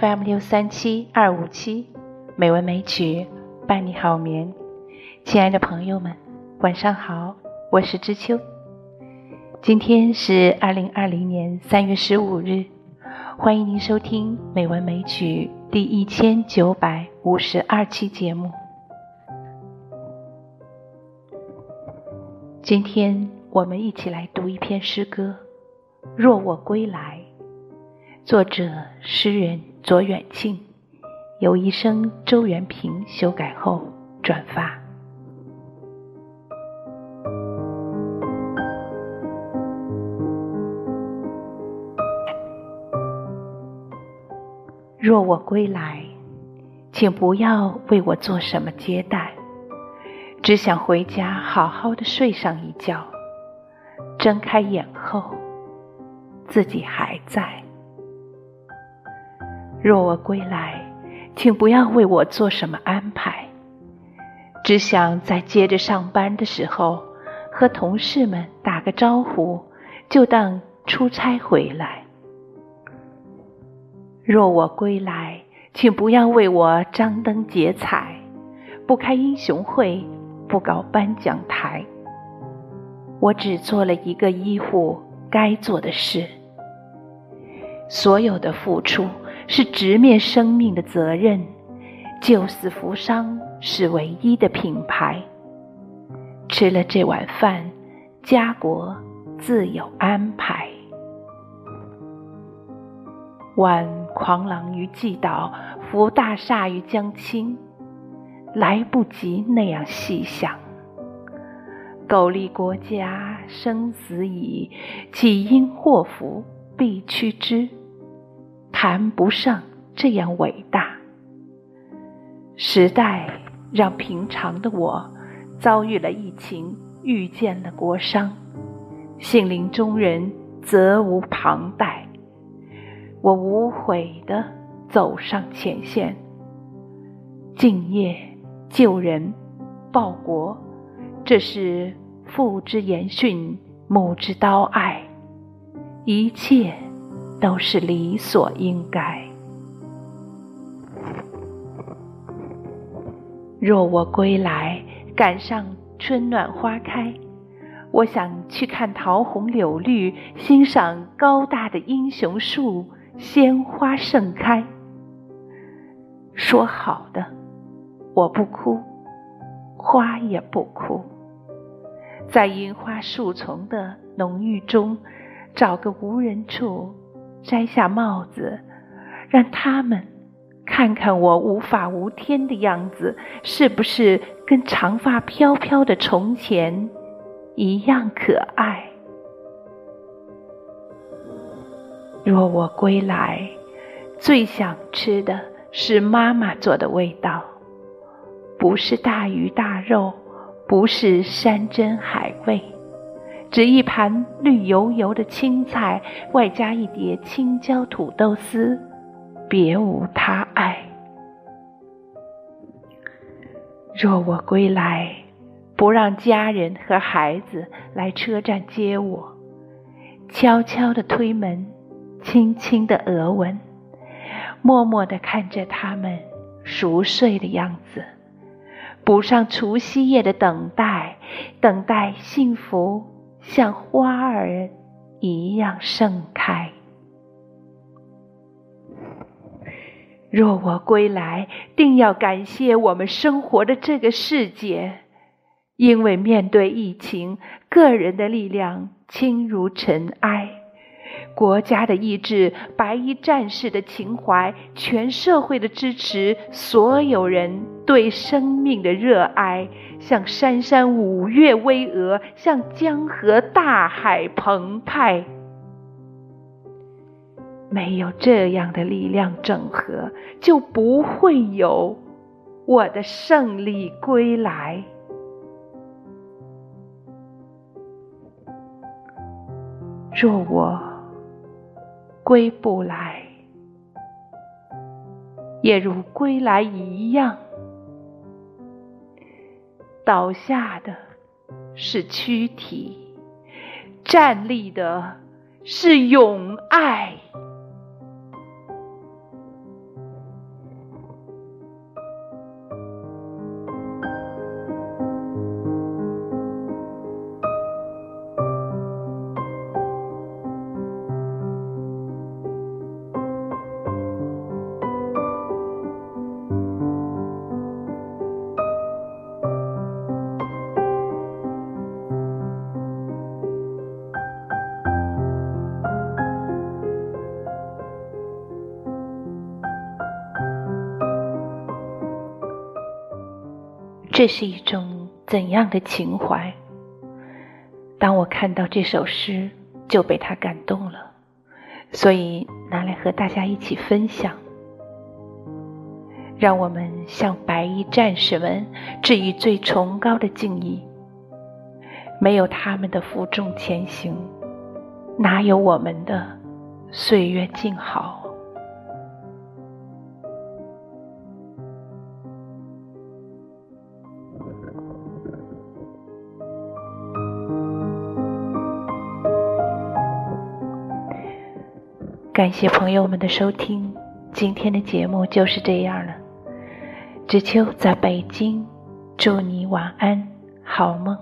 FM 六三七二五七，美文美曲伴你好眠。亲爱的朋友们，晚上好，我是知秋。今天是二零二零年三月十五日，欢迎您收听《美文美曲》第一千九百五十二期节目。今天我们一起来读一篇诗歌《若我归来》，作者诗人左远庆，由医生周元平修改后转发。若我归来，请不要为我做什么接待。只想回家好好的睡上一觉，睁开眼后，自己还在。若我归来，请不要为我做什么安排。只想在接着上班的时候，和同事们打个招呼，就当出差回来。若我归来，请不要为我张灯结彩，不开英雄会。不搞颁奖台，我只做了一个医护该做的事。所有的付出是直面生命的责任，救死扶伤是唯一的品牌。吃了这碗饭，家国自有安排。挽狂狼于既倒，扶大厦于将倾。来不及那样细想，苟利国家生死以，岂因祸福必趋之？谈不上这样伟大。时代让平常的我遭遇了疫情，遇见了国殇，杏林中人责无旁贷。我无悔的走上前线，敬业。救人，报国，这是父之言训，母之刀爱，一切都是理所应该。若我归来，赶上春暖花开，我想去看桃红柳绿，欣赏高大的英雄树，鲜花盛开。说好的。我不哭，花也不哭，在樱花树丛的浓郁中，找个无人处，摘下帽子，让他们看看我无法无天的样子，是不是跟长发飘飘的从前一样可爱？若我归来，最想吃的是妈妈做的味道。不是大鱼大肉，不是山珍海味，只一盘绿油油的青菜，外加一碟青椒土豆丝，别无他爱。若我归来，不让家人和孩子来车站接我，悄悄的推门，轻轻的额吻，默默的看着他们熟睡的样子。补上除夕夜的等待，等待幸福像花儿一样盛开。若我归来，定要感谢我们生活的这个世界，因为面对疫情，个人的力量轻如尘埃。国家的意志，白衣战士的情怀，全社会的支持，所有人对生命的热爱，像山山五岳巍峨，像江河大海澎湃。没有这样的力量整合，就不会有我的胜利归来。若我。归不来，也如归来一样，倒下的是躯体，站立的是永爱。这是一种怎样的情怀？当我看到这首诗，就被他感动了，所以拿来和大家一起分享。让我们向白衣战士们致以最崇高的敬意。没有他们的负重前行，哪有我们的岁月静好？感谢朋友们的收听，今天的节目就是这样了。知秋在北京，祝你晚安，好梦。